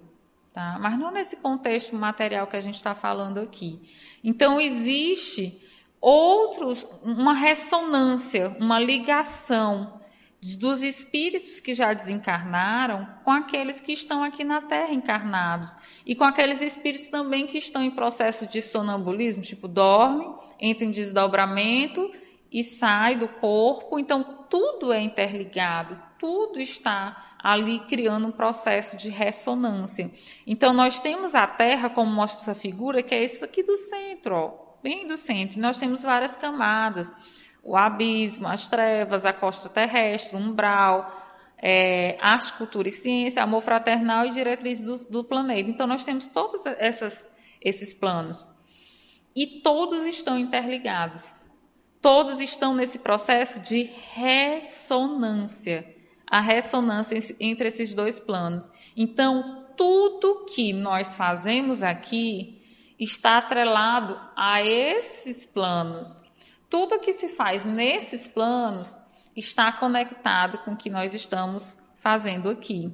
B: Tá? Mas não nesse contexto material que a gente está falando aqui. Então, existe outros, uma ressonância, uma ligação dos espíritos que já desencarnaram com aqueles que estão aqui na Terra encarnados e com aqueles espíritos também que estão em processo de sonambulismo, tipo dorme, entra em desdobramento e sai do corpo. Então tudo é interligado, tudo está ali criando um processo de ressonância. Então nós temos a Terra, como mostra essa figura, que é esse aqui do centro, ó, bem do centro. Nós temos várias camadas o abismo, as trevas, a costa terrestre, o umbral, é, arte, cultura e ciência, amor fraternal e diretriz do, do planeta. Então, nós temos todos essas, esses planos. E todos estão interligados. Todos estão nesse processo de ressonância. A ressonância entre esses dois planos. Então, tudo que nós fazemos aqui está atrelado a esses planos. Tudo que se faz nesses planos está conectado com o que nós estamos fazendo aqui.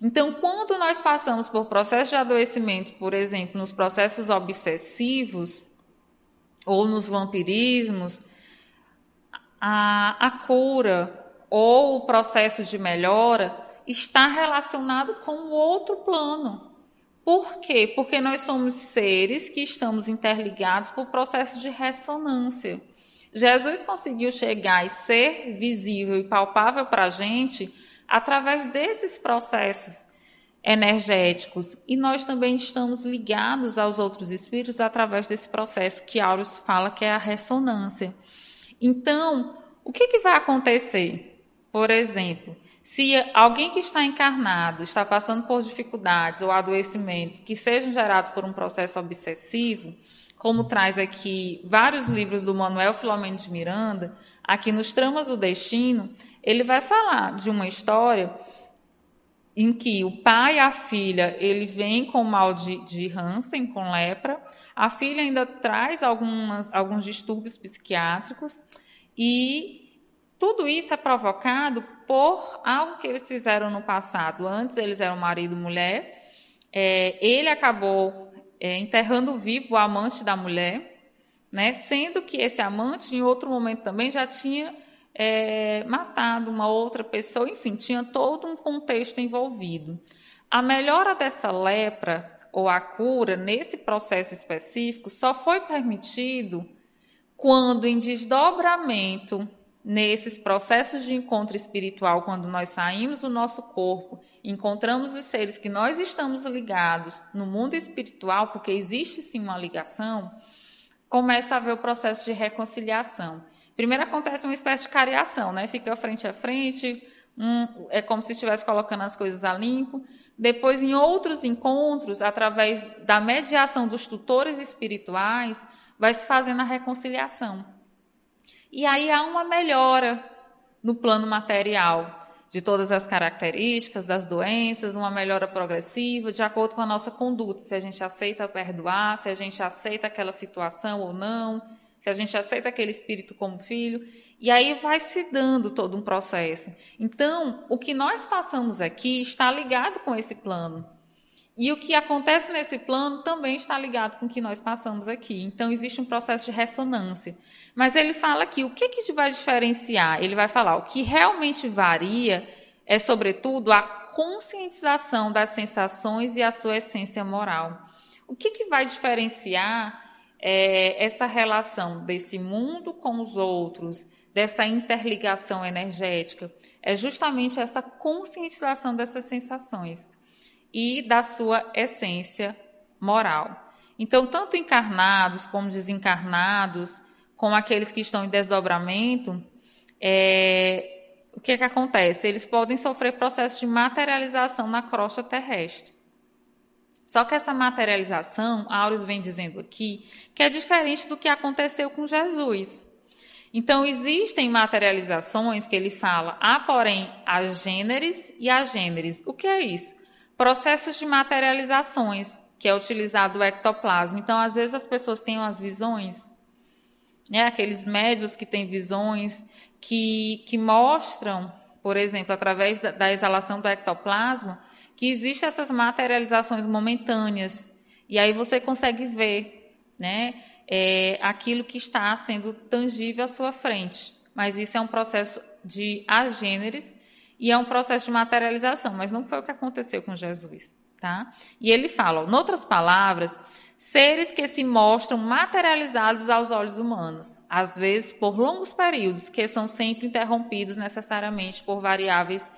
B: Então, quando nós passamos por processos de adoecimento, por exemplo, nos processos obsessivos ou nos vampirismos, a, a cura ou o processo de melhora está relacionado com o outro plano. Por quê? Porque nós somos seres que estamos interligados por processos de ressonância. Jesus conseguiu chegar e ser visível e palpável para a gente através desses processos energéticos. E nós também estamos ligados aos outros espíritos através desse processo que Aurus fala que é a ressonância. Então, o que, que vai acontecer? Por exemplo, se alguém que está encarnado está passando por dificuldades ou adoecimentos que sejam gerados por um processo obsessivo, como traz aqui vários livros do Manuel Filomeno de Miranda, aqui nos Tramas do Destino, ele vai falar de uma história em que o pai e a filha, ele vem com mal de, de Hansen, com lepra, a filha ainda traz algumas, alguns distúrbios psiquiátricos e tudo isso é provocado por algo que eles fizeram no passado. Antes eles eram marido e mulher, é, ele acabou é, enterrando vivo o amante da mulher, né? sendo que esse amante, em outro momento também, já tinha é, matado uma outra pessoa, enfim, tinha todo um contexto envolvido. A melhora dessa lepra ou a cura nesse processo específico só foi permitido quando em desdobramento, nesses processos de encontro espiritual, quando nós saímos do nosso corpo, encontramos os seres que nós estamos ligados no mundo espiritual, porque existe sim uma ligação, começa a haver o processo de reconciliação. Primeiro acontece uma espécie de cariação, né? Fica frente a frente, um, é como se estivesse colocando as coisas a limpo. Depois, em outros encontros, através da mediação dos tutores espirituais, vai se fazendo a reconciliação. E aí há uma melhora no plano material de todas as características das doenças, uma melhora progressiva, de acordo com a nossa conduta, se a gente aceita perdoar, se a gente aceita aquela situação ou não, se a gente aceita aquele espírito como filho. E aí vai se dando todo um processo. Então, o que nós passamos aqui está ligado com esse plano. E o que acontece nesse plano também está ligado com o que nós passamos aqui. Então, existe um processo de ressonância. Mas ele fala aqui, o que, que vai diferenciar? Ele vai falar, o que realmente varia é, sobretudo, a conscientização das sensações e a sua essência moral. O que, que vai diferenciar é, essa relação desse mundo com os outros, dessa interligação energética? É justamente essa conscientização dessas sensações e da sua essência moral. Então, tanto encarnados como desencarnados, como aqueles que estão em desdobramento, é, o que, é que acontece? Eles podem sofrer processo de materialização na crosta terrestre. Só que essa materialização, Aureus vem dizendo aqui, que é diferente do que aconteceu com Jesus. Então, existem materializações que ele fala, há, porém, agêneres e agêneres. O que é isso? Processos de materializações, que é utilizado o ectoplasma. Então, às vezes as pessoas têm umas visões, né? aqueles médios que têm visões, que, que mostram, por exemplo, através da, da exalação do ectoplasma, que existem essas materializações momentâneas. E aí você consegue ver né, é, aquilo que está sendo tangível à sua frente. Mas isso é um processo de agêneres e é um processo de materialização, mas não foi o que aconteceu com Jesus, tá? E ele fala, em outras palavras, seres que se mostram materializados aos olhos humanos, às vezes por longos períodos, que são sempre interrompidos necessariamente por variáveis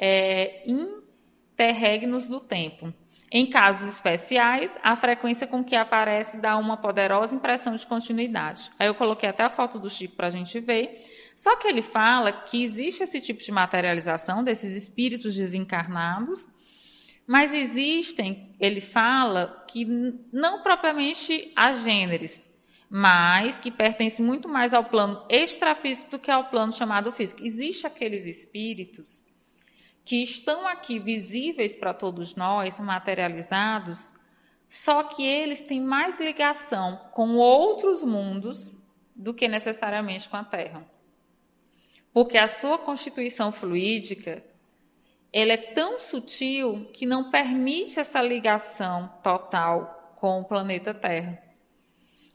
B: é, interregnos do tempo. Em casos especiais, a frequência com que aparece dá uma poderosa impressão de continuidade. Aí eu coloquei até a foto do Chico para a gente ver. Só que ele fala que existe esse tipo de materialização desses espíritos desencarnados, mas existem, ele fala, que não propriamente a gêneros, mas que pertencem muito mais ao plano extrafísico do que ao plano chamado físico. Existem aqueles espíritos que estão aqui visíveis para todos nós, materializados, só que eles têm mais ligação com outros mundos do que necessariamente com a Terra porque a sua constituição fluídica ela é tão sutil que não permite essa ligação total com o planeta Terra.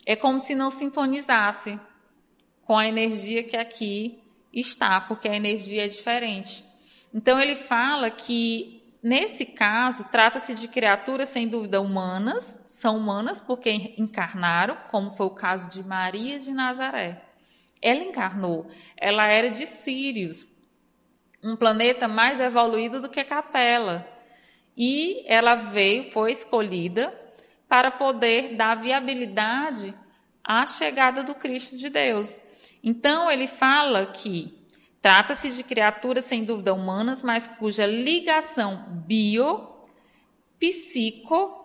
B: É como se não sintonizasse com a energia que aqui está, porque a energia é diferente. Então ele fala que nesse caso trata-se de criaturas sem dúvida humanas, são humanas porque encarnaram, como foi o caso de Maria de Nazaré ela encarnou. Ela era de Sirius, um planeta mais evoluído do que Capela. E ela veio, foi escolhida para poder dar viabilidade à chegada do Cristo de Deus. Então ele fala que trata-se de criaturas sem dúvida humanas, mas cuja ligação bio, psico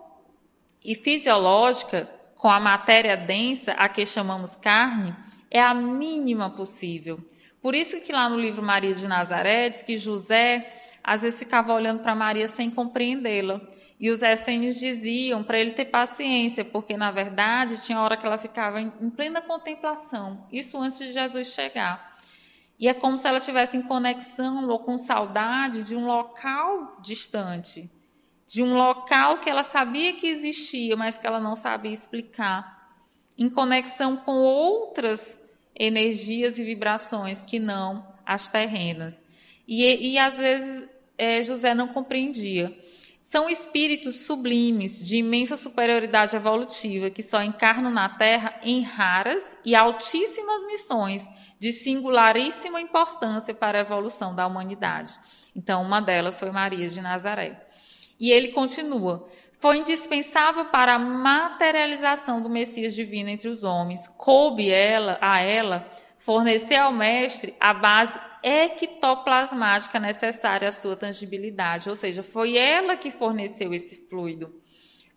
B: e fisiológica com a matéria densa, a que chamamos carne, é a mínima possível. Por isso que lá no livro Maria de Nazaré diz que José às vezes ficava olhando para Maria sem compreendê-la. E os essênios diziam para ele ter paciência, porque na verdade tinha hora que ela ficava em, plena contemplação, isso antes de Jesus chegar. E é como se ela estivesse em conexão ou com saudade de um local distante, de um local que ela sabia que existia, mas que ela não sabia explicar em conexão com outras energias e vibrações que não as terrenas. E, e às vezes é, José não compreendia. são espíritos sublimes de imensa superioridade evolutiva que só encarnam na Terra em raras e altíssimas missões de singularíssima importância para a evolução da humanidade. Então, uma delas foi Maria de Nazaré. E ele continua: foi indispensável para a materialização do Messias divino entre os homens. Coube ela, a ela fornecer ao mestre a base ectoplasmática necessária à sua tangibilidade, ou seja, foi ela que forneceu esse fluido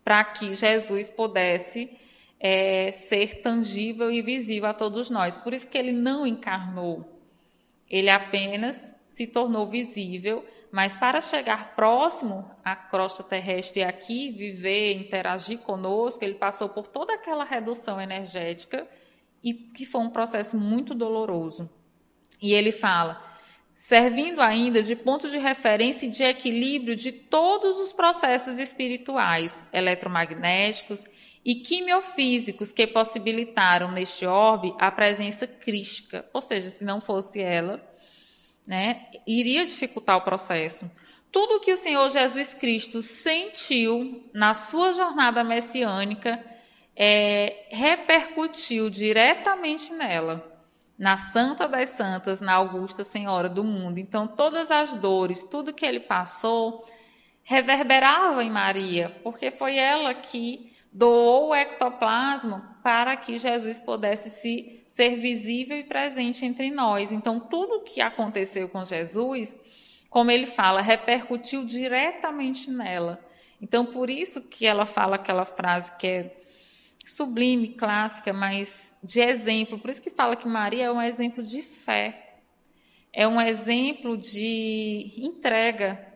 B: para que Jesus pudesse é, ser tangível e visível a todos nós. Por isso que ele não encarnou, ele apenas se tornou visível, mas para chegar próximo à crosta terrestre aqui, viver, interagir conosco, ele passou por toda aquela redução energética e que foi um processo muito doloroso. E ele fala, servindo ainda de ponto de referência e de equilíbrio de todos os processos espirituais, eletromagnéticos e quimiofísicos que possibilitaram neste orbe a presença crística, ou seja, se não fosse ela, né, iria dificultar o processo. Tudo que o Senhor Jesus Cristo sentiu na sua jornada messiânica é, repercutiu diretamente nela na Santa das Santas, na Augusta Senhora do Mundo. Então, todas as dores, tudo que ele passou, reverberava em Maria, porque foi ela que doou o ectoplasma para que Jesus pudesse se ser visível e presente entre nós. Então, tudo o que aconteceu com Jesus, como ele fala, repercutiu diretamente nela. Então, por isso que ela fala aquela frase que é sublime, clássica, mas de exemplo. Por isso que fala que Maria é um exemplo de fé. É um exemplo de entrega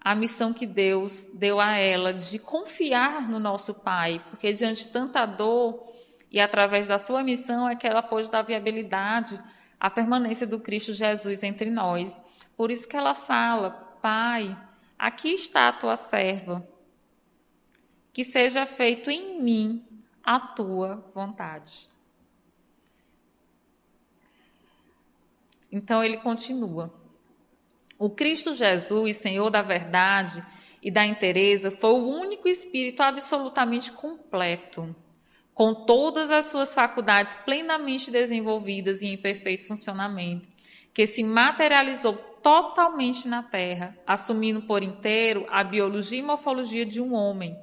B: à missão que Deus deu a ela, de confiar no nosso Pai, porque diante de tanta dor e através da sua missão é que ela pôde dar viabilidade à permanência do Cristo Jesus entre nós. Por isso que ela fala: Pai, aqui está a tua serva, que seja feito em mim a tua vontade. Então ele continua. O Cristo Jesus, Senhor da verdade e da inteireza, foi o único espírito absolutamente completo, com todas as suas faculdades plenamente desenvolvidas e em perfeito funcionamento, que se materializou totalmente na Terra, assumindo por inteiro a biologia e morfologia de um homem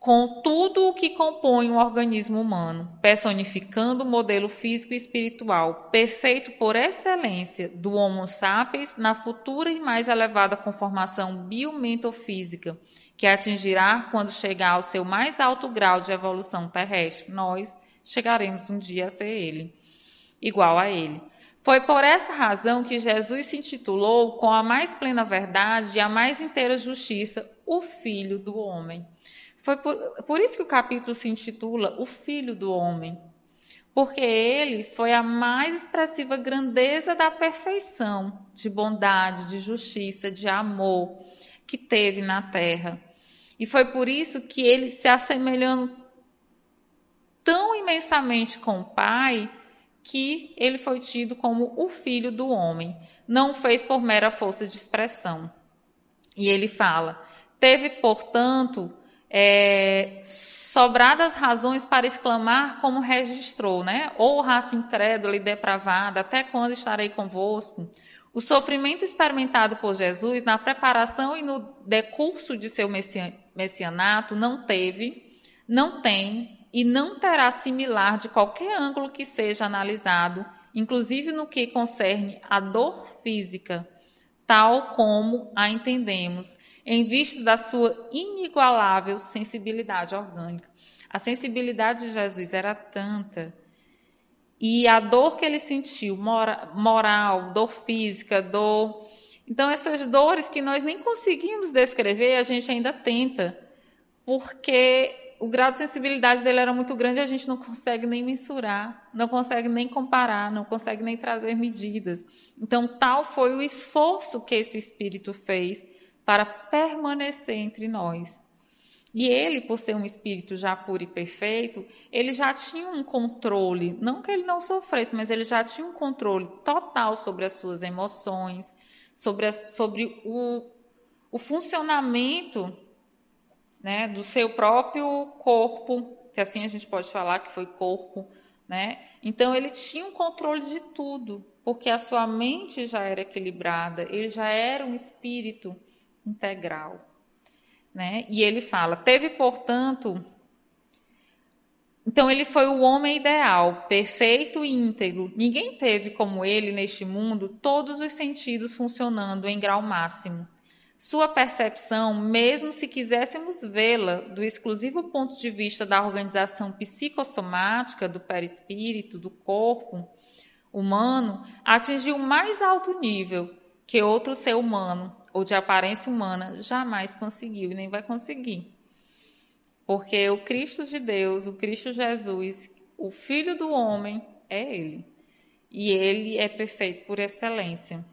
B: com tudo o que compõe um organismo humano, personificando o modelo físico e espiritual, perfeito por excelência do Homo sapiens na futura e mais elevada conformação biomentofísica, que atingirá quando chegar ao seu mais alto grau de evolução terrestre. Nós chegaremos um dia a ser ele, igual a ele. Foi por essa razão que Jesus se intitulou, com a mais plena verdade e a mais inteira justiça, o Filho do Homem. Foi por, por isso que o capítulo se intitula O Filho do Homem, porque ele foi a mais expressiva grandeza da perfeição, de bondade, de justiça, de amor que teve na terra. E foi por isso que ele, se assemelhando tão imensamente com o Pai, que ele foi tido como o Filho do Homem. Não fez por mera força de expressão. E ele fala: teve, portanto, é, sobradas razões para exclamar como registrou, né? Ou raça incrédula e depravada, até quando estarei convosco? O sofrimento experimentado por Jesus na preparação e no decurso de seu messianato não teve, não tem e não terá similar de qualquer ângulo que seja analisado, inclusive no que concerne a dor física, tal como a entendemos, em vista da sua inigualável sensibilidade orgânica. A sensibilidade de Jesus era tanta e a dor que ele sentiu, mora, moral, dor física, dor. Então, essas dores que nós nem conseguimos descrever, a gente ainda tenta, porque o grau de sensibilidade dele era muito grande a gente não consegue nem mensurar, não consegue nem comparar, não consegue nem trazer medidas. Então, tal foi o esforço que esse espírito fez para permanecer entre nós. E ele, por ser um espírito já puro e perfeito, ele já tinha um controle, não que ele não sofresse, mas ele já tinha um controle total sobre as suas emoções, sobre, sobre o, o funcionamento né, do seu próprio corpo, se assim a gente pode falar que foi corpo, né? Então ele tinha um controle de tudo, porque a sua mente já era equilibrada, ele já era um espírito integral, né? E ele fala: teve, portanto, então ele foi o homem ideal, perfeito e íntegro. Ninguém teve como ele neste mundo todos os sentidos funcionando em grau máximo. Sua percepção, mesmo se quiséssemos vê-la do exclusivo ponto de vista da organização psicossomática do perispírito, do corpo humano, atingiu mais alto nível que outro ser humano ou de aparência humana jamais conseguiu e nem vai conseguir. Porque o Cristo de Deus, o Cristo Jesus, o Filho do homem, é Ele. E Ele é perfeito por excelência.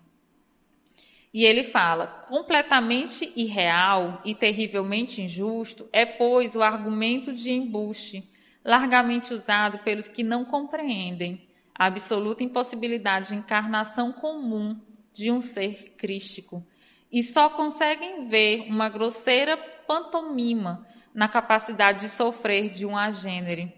B: E ele fala: completamente irreal e terrivelmente injusto é, pois, o argumento de embuste, largamente usado pelos que não compreendem a absoluta impossibilidade de encarnação comum de um ser crístico e só conseguem ver uma grosseira pantomima na capacidade de sofrer de um agênere.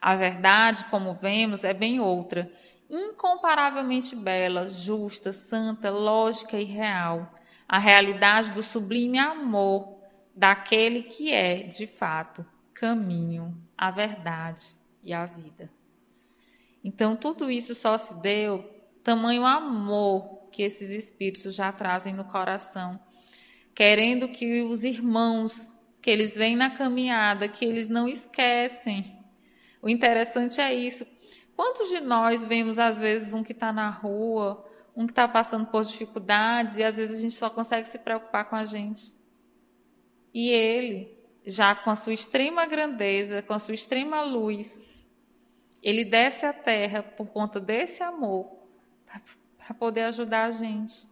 B: A verdade, como vemos, é bem outra incomparavelmente bela, justa, santa, lógica e real, a realidade do sublime amor daquele que é, de fato, caminho, a verdade e a vida. Então, tudo isso só se deu tamanho amor que esses espíritos já trazem no coração, querendo que os irmãos que eles vêm na caminhada, que eles não esquecem. O interessante é isso, Quantos de nós vemos, às vezes, um que está na rua, um que está passando por dificuldades, e às vezes a gente só consegue se preocupar com a gente? E ele, já com a sua extrema grandeza, com a sua extrema luz, ele desce à terra por conta desse amor, para poder ajudar a gente,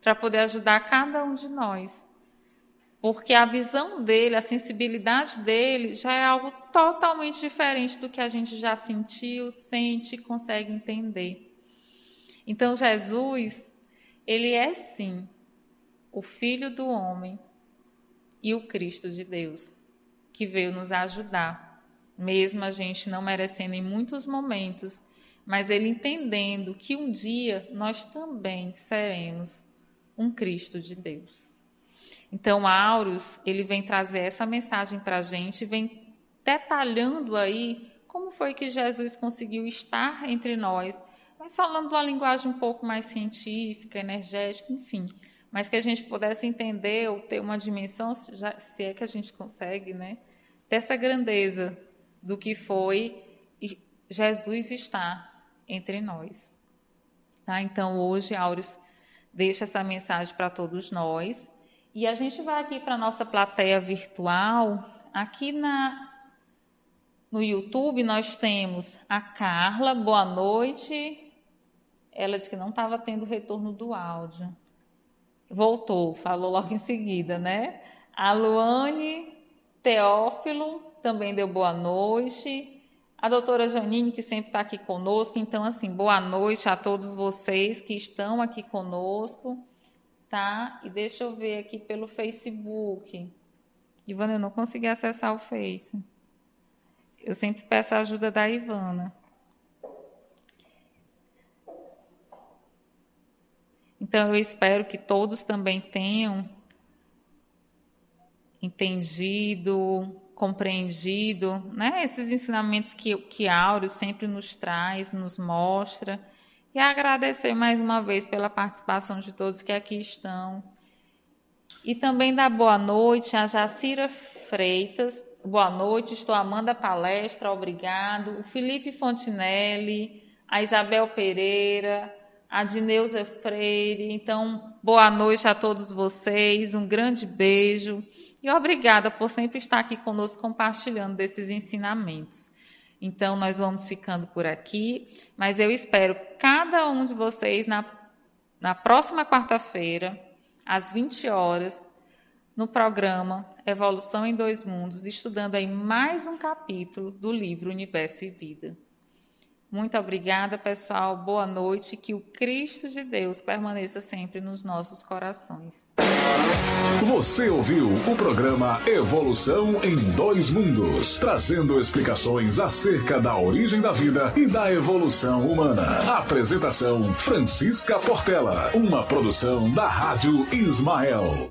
B: para poder ajudar cada um de nós. Porque a visão dele, a sensibilidade dele já é algo totalmente diferente do que a gente já sentiu, sente e consegue entender. Então, Jesus, ele é sim o Filho do homem e o Cristo de Deus, que veio nos ajudar, mesmo a gente não merecendo em muitos momentos, mas ele entendendo que um dia nós também seremos um Cristo de Deus. Então, Aureus, ele vem trazer essa mensagem para a gente, vem detalhando aí como foi que Jesus conseguiu estar entre nós, mas falando uma linguagem um pouco mais científica, energética, enfim, mas que a gente pudesse entender ou ter uma dimensão, se é que a gente consegue, né, dessa grandeza do que foi Jesus estar entre nós. Tá? Então, hoje, Aureus deixa essa mensagem para todos nós. E a gente vai aqui para a nossa plateia virtual. Aqui na, no YouTube nós temos a Carla, boa noite. Ela disse que não estava tendo retorno do áudio. Voltou, falou logo em seguida, né? A Luane Teófilo também deu boa noite. A doutora Janine, que sempre está aqui conosco. Então, assim, boa noite a todos vocês que estão aqui conosco tá? E deixa eu ver aqui pelo Facebook. Ivana, eu não consegui acessar o Face. Eu sempre peço a ajuda da Ivana. Então, eu espero que todos também tenham entendido, compreendido, né? Esses ensinamentos que, que Áureo sempre nos traz, nos mostra e agradecer mais uma vez pela participação de todos que aqui estão. E também dar boa noite a Jacira Freitas. Boa noite, estou amando a palestra, obrigado. O Felipe Fontinelli, a Isabel Pereira, a Dineuza Freire. Então, boa noite a todos vocês, um grande beijo e obrigada por sempre estar aqui conosco compartilhando desses ensinamentos. Então, nós vamos ficando por aqui, mas eu espero cada um de vocês na, na próxima quarta-feira, às 20 horas, no programa Evolução em Dois Mundos, estudando aí mais um capítulo do livro Universo e Vida. Muito obrigada, pessoal. Boa noite. Que o Cristo de Deus permaneça sempre nos nossos corações.
A: Você ouviu o programa Evolução em Dois Mundos, trazendo explicações acerca da origem da vida e da evolução humana. Apresentação Francisca Portela, uma produção da Rádio Ismael.